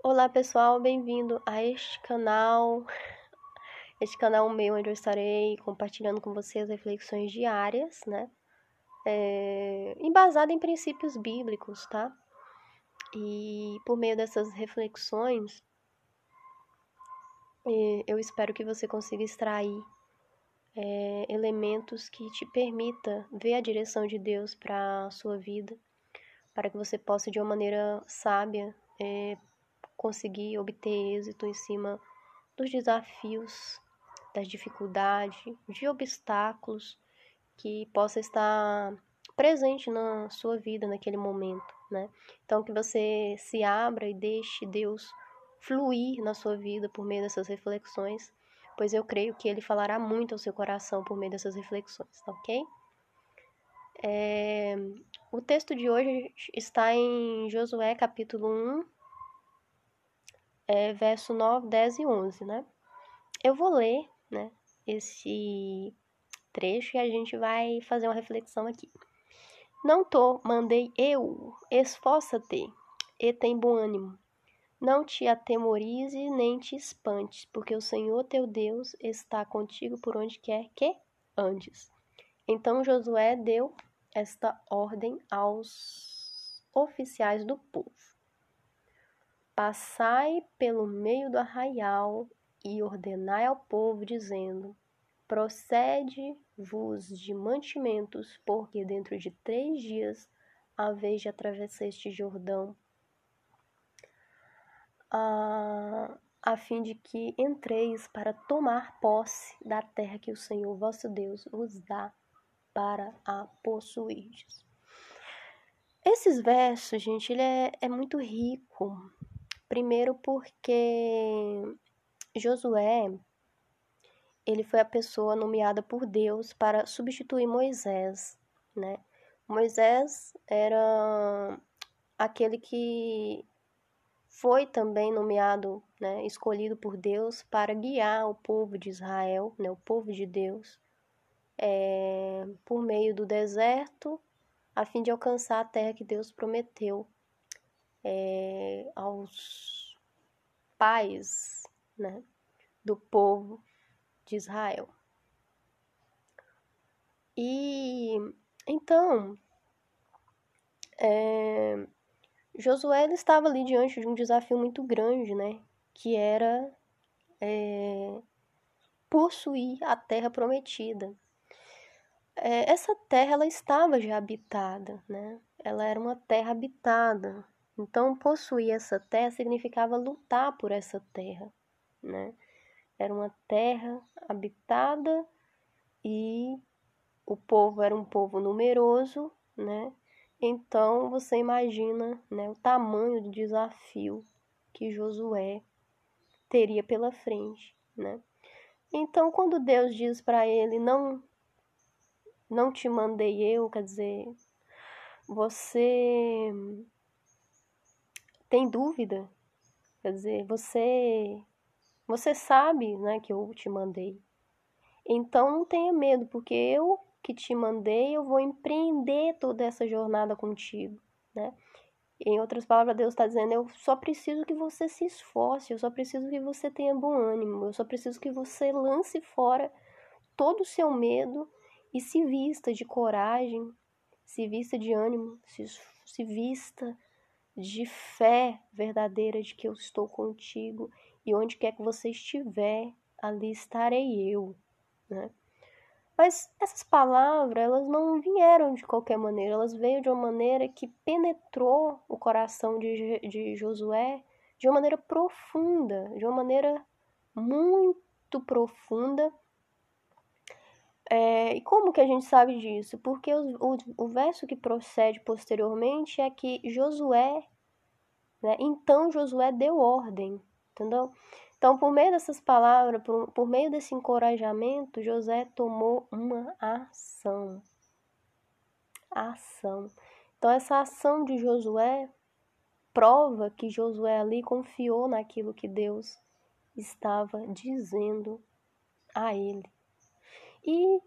Olá pessoal, bem-vindo a este canal. Este canal meio onde eu estarei compartilhando com vocês reflexões diárias, né? É, embasado em princípios bíblicos, tá? E por meio dessas reflexões, é, eu espero que você consiga extrair é, elementos que te permita ver a direção de Deus para a sua vida, para que você possa de uma maneira sábia é, conseguir obter êxito em cima dos desafios, das dificuldades, de obstáculos que possa estar presente na sua vida naquele momento, né? Então que você se abra e deixe Deus fluir na sua vida por meio dessas reflexões, pois eu creio que Ele falará muito ao seu coração por meio dessas reflexões, tá ok? É, o texto de hoje está em Josué capítulo 1, é, verso 9, 10 e 11, né? Eu vou ler, né, esse trecho e a gente vai fazer uma reflexão aqui. Não tô, mandei eu, esforça-te e tem bom ânimo. Não te atemorize nem te espantes, porque o Senhor teu Deus está contigo por onde quer que andes. Então Josué deu esta ordem aos oficiais do povo Passai pelo meio do arraial e ordenai ao povo, dizendo: Procede-vos de mantimentos, porque dentro de três dias haveis de atravessar este Jordão, a, a fim de que entreis para tomar posse da terra que o Senhor vosso Deus vos dá para a possuirdes. Esses versos, gente, ele é, é muito rico, Primeiro porque Josué ele foi a pessoa nomeada por Deus para substituir Moisés, né? Moisés era aquele que foi também nomeado, né, escolhido por Deus para guiar o povo de Israel, né, o povo de Deus, é, por meio do deserto, a fim de alcançar a terra que Deus prometeu é, aos pais né, do povo de Israel. E então, é, Josué estava ali diante de um desafio muito grande, né? Que era é, possuir a terra prometida. É, essa terra ela estava já habitada, né? Ela era uma terra habitada, então, possuir essa terra significava lutar por essa terra, né? Era uma terra habitada e o povo era um povo numeroso, né? Então, você imagina né, o tamanho do desafio que Josué teria pela frente, né? Então, quando Deus diz para ele, não, não te mandei eu, quer dizer, você tem dúvida? Quer dizer, você você sabe, né, que eu te mandei. Então não tenha medo, porque eu que te mandei, eu vou empreender toda essa jornada contigo, né? Em outras palavras, Deus está dizendo: eu só preciso que você se esforce, eu só preciso que você tenha bom ânimo, eu só preciso que você lance fora todo o seu medo e se vista de coragem, se vista de ânimo, se, se vista de fé verdadeira de que eu estou contigo e onde quer que você estiver, ali estarei eu, né? Mas essas palavras, elas não vieram de qualquer maneira, elas veio de uma maneira que penetrou o coração de, de Josué de uma maneira profunda, de uma maneira muito profunda. É, e como que a gente sabe disso? Porque o, o, o verso que procede posteriormente é que Josué, né, então Josué deu ordem, entendeu? Então, por meio dessas palavras, por, por meio desse encorajamento, José tomou uma ação. Ação. Então, essa ação de Josué prova que Josué ali confiou naquilo que Deus estava dizendo a ele. E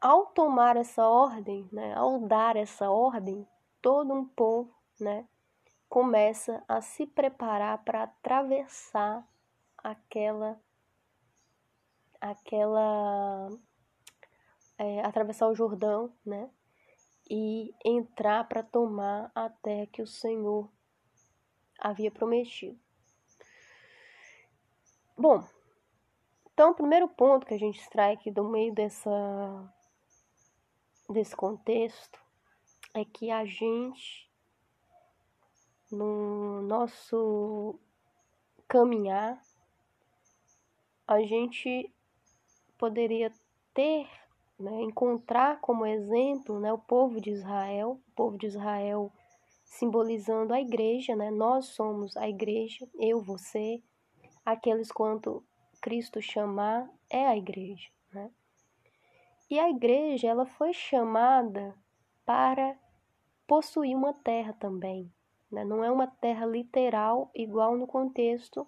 ao tomar essa ordem, né, ao dar essa ordem, todo um povo, né, começa a se preparar para atravessar aquela aquela é, atravessar o Jordão, né? E entrar para tomar a terra que o Senhor havia prometido. Bom, então o primeiro ponto que a gente extrai aqui do meio dessa desse contexto é que a gente no nosso caminhar a gente poderia ter, né, encontrar como exemplo né, o povo de Israel, o povo de Israel simbolizando a igreja, né? Nós somos a igreja, eu, você, aqueles quanto Cristo chamar é a igreja, né? E a igreja, ela foi chamada para possuir uma terra também, né? Não é uma terra literal igual no contexto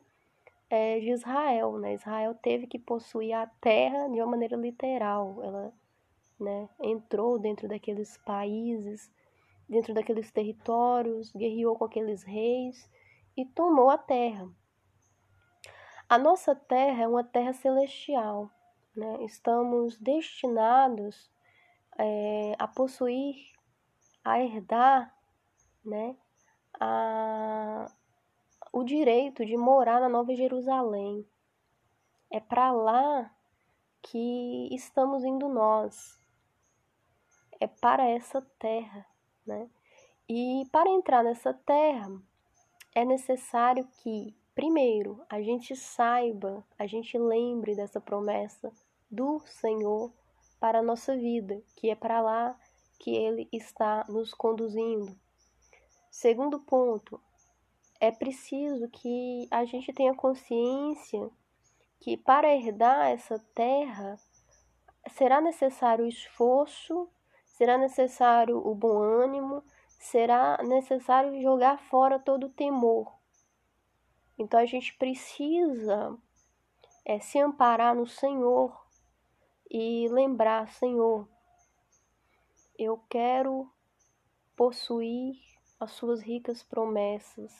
é, de Israel, né? Israel teve que possuir a terra de uma maneira literal, ela, né, entrou dentro daqueles países dentro daqueles territórios, guerreou com aqueles reis e tomou a terra. A nossa terra é uma terra celestial, né? estamos destinados é, a possuir, a herdar né? A, o direito de morar na Nova Jerusalém. É para lá que estamos indo nós. É para essa terra né? E para entrar nessa terra, é necessário que, primeiro, a gente saiba, a gente lembre dessa promessa do Senhor para a nossa vida, que é para lá que Ele está nos conduzindo. Segundo ponto, é preciso que a gente tenha consciência que para herdar essa terra será necessário esforço será necessário o bom ânimo, será necessário jogar fora todo o temor. Então a gente precisa é, se amparar no Senhor e lembrar, Senhor, eu quero possuir as suas ricas promessas.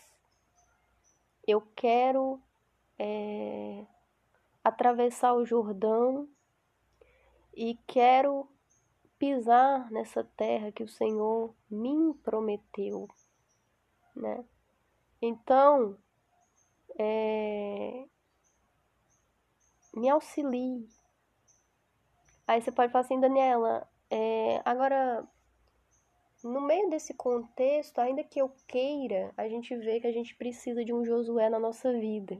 Eu quero é, atravessar o Jordão e quero pisar nessa terra que o Senhor me prometeu, né? Então, é, me auxilie. Aí você pode falar assim, Daniela, é, agora, no meio desse contexto, ainda que eu queira, a gente vê que a gente precisa de um Josué na nossa vida.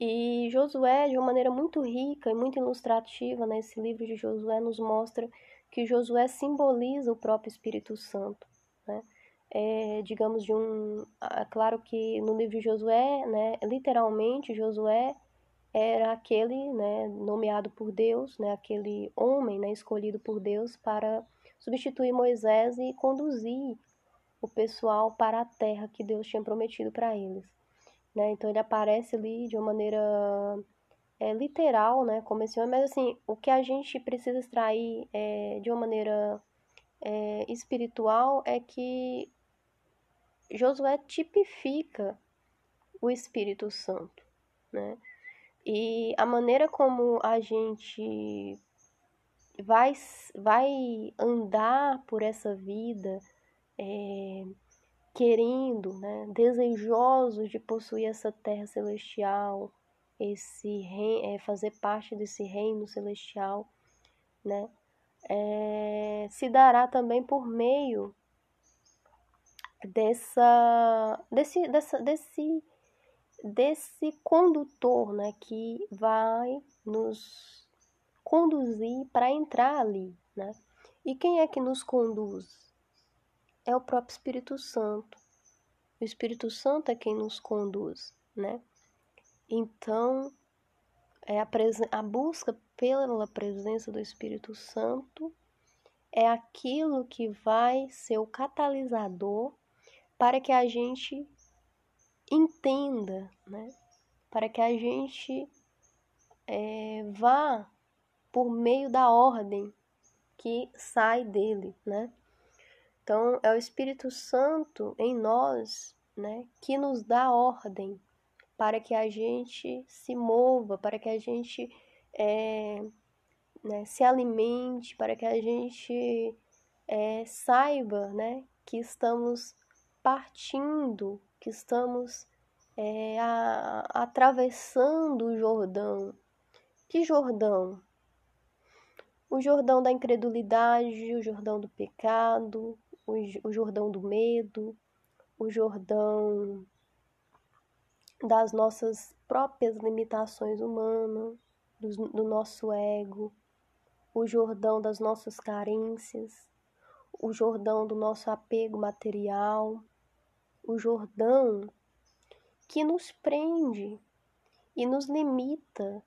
E Josué, de uma maneira muito rica e muito ilustrativa, nesse né, livro de Josué, nos mostra que Josué simboliza o próprio Espírito Santo. Né? É, digamos, de um. Claro que no livro de Josué, né, literalmente, Josué era aquele né, nomeado por Deus, né, aquele homem né, escolhido por Deus para substituir Moisés e conduzir o pessoal para a terra que Deus tinha prometido para eles. Né? Então ele aparece ali de uma maneira é, literal, né? Como esse homem, mas assim, o que a gente precisa extrair é, de uma maneira é, espiritual é que Josué tipifica o Espírito Santo, né? E a maneira como a gente vai, vai andar por essa vida, é, querendo, né, desejosos de possuir essa terra celestial, esse é, fazer parte desse reino celestial, né, é, se dará também por meio dessa, desse, dessa, desse, desse condutor, né, que vai nos conduzir para entrar ali, né? E quem é que nos conduz? é o próprio Espírito Santo. O Espírito Santo é quem nos conduz, né? Então, é a, a busca pela presença do Espírito Santo é aquilo que vai ser o catalisador para que a gente entenda, né? Para que a gente é, vá por meio da ordem que sai dele, né? Então, é o Espírito Santo em nós, né, que nos dá ordem para que a gente se mova, para que a gente é, né, se alimente, para que a gente é, saiba né, que estamos partindo, que estamos é, a, atravessando o Jordão. Que Jordão? O Jordão da incredulidade, o Jordão do pecado, o, Jordão do medo, o Jordão das nossas próprias limitações humanas, do nosso ego, o Jordão das nossas carências, o Jordão do nosso apego material, o Jordão que nos prende e nos limita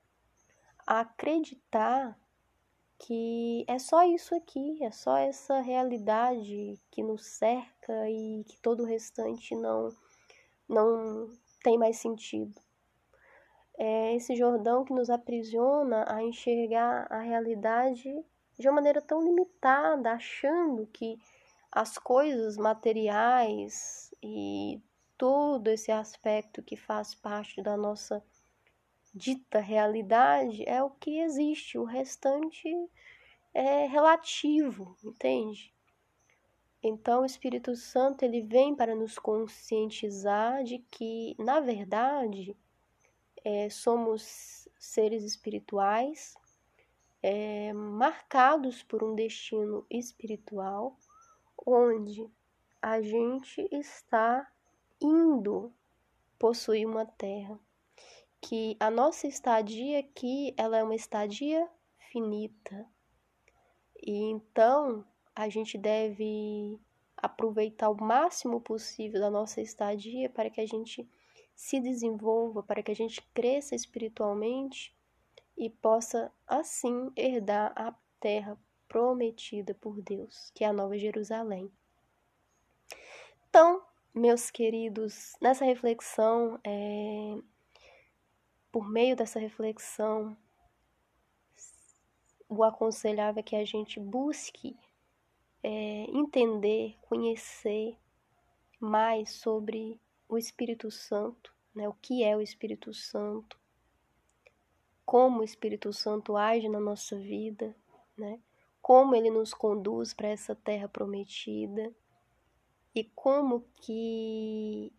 a acreditar que é só isso aqui, é só essa realidade que nos cerca e que todo o restante não não tem mais sentido. É esse Jordão que nos aprisiona a enxergar a realidade de uma maneira tão limitada, achando que as coisas materiais e todo esse aspecto que faz parte da nossa dita realidade é o que existe, o restante é relativo, entende? Então o Espírito Santo ele vem para nos conscientizar de que, na verdade, é, somos seres espirituais é, marcados por um destino espiritual, onde a gente está indo possuir uma terra, que a nossa estadia aqui ela é uma estadia finita. E então a gente deve aproveitar o máximo possível da nossa estadia para que a gente se desenvolva, para que a gente cresça espiritualmente e possa assim herdar a terra prometida por Deus, que é a Nova Jerusalém. Então, meus queridos, nessa reflexão, é, por meio dessa reflexão, o aconselhável é que a gente busque é, entender, conhecer mais sobre o Espírito Santo, né? o que é o Espírito Santo, como o Espírito Santo age na nossa vida, né? como ele nos conduz para essa terra prometida e como que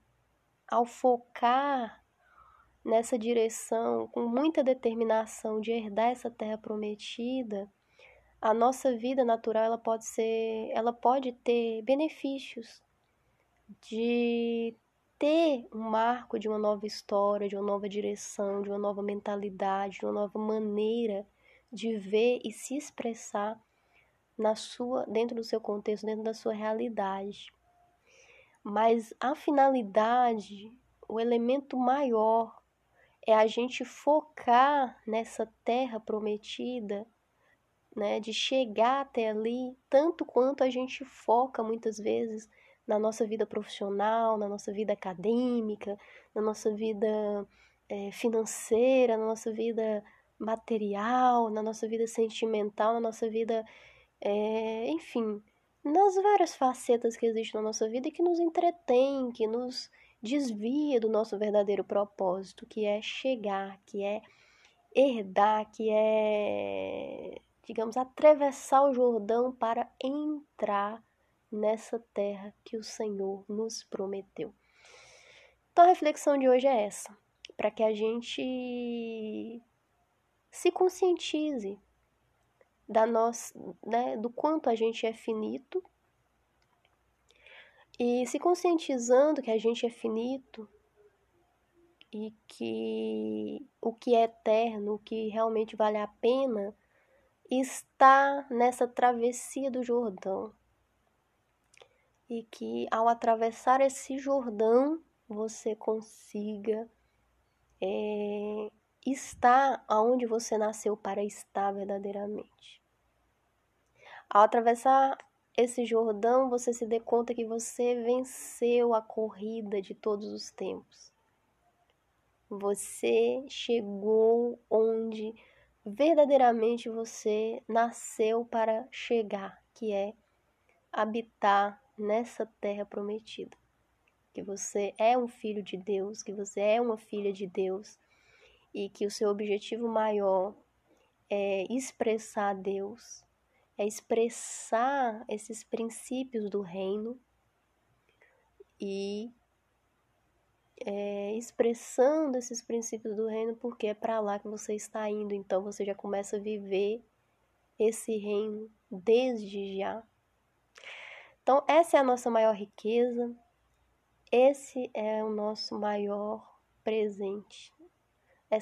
ao focar nessa direção com muita determinação de herdar essa terra prometida, a nossa vida natural ela pode ser, ela pode ter benefícios de ter um marco de uma nova história, de uma nova direção, de uma nova mentalidade, de uma nova maneira de ver e se expressar na sua, dentro do seu contexto, dentro da sua realidade. Mas a finalidade, o elemento maior é a gente focar nessa terra prometida, né, de chegar até ali, tanto quanto a gente foca muitas vezes na nossa vida profissional, na nossa vida acadêmica, na nossa vida é, financeira, na nossa vida material, na nossa vida sentimental, na nossa vida, é, enfim, nas várias facetas que existem na nossa vida e que nos entretém, que nos desvia do nosso verdadeiro propósito, que é chegar, que é herdar, que é, digamos, atravessar o Jordão para entrar nessa terra que o Senhor nos prometeu. Então a reflexão de hoje é essa, para que a gente se conscientize da nossa, né, do quanto a gente é finito e se conscientizando que a gente é finito e que o que é eterno, o que realmente vale a pena, está nessa travessia do Jordão, e que ao atravessar esse Jordão você consiga é, estar aonde você nasceu para estar verdadeiramente. Ao atravessar esse Jordão, você se dê conta que você venceu a corrida de todos os tempos. Você chegou onde verdadeiramente você nasceu para chegar, que é habitar nessa terra prometida. Que você é um filho de Deus, que você é uma filha de Deus e que o seu objetivo maior é expressar Deus, é expressar esses princípios do reino e é, expressando esses princípios do reino, porque é para lá que você está indo. Então você já começa a viver esse reino desde já. Então, essa é a nossa maior riqueza, esse é o nosso maior presente.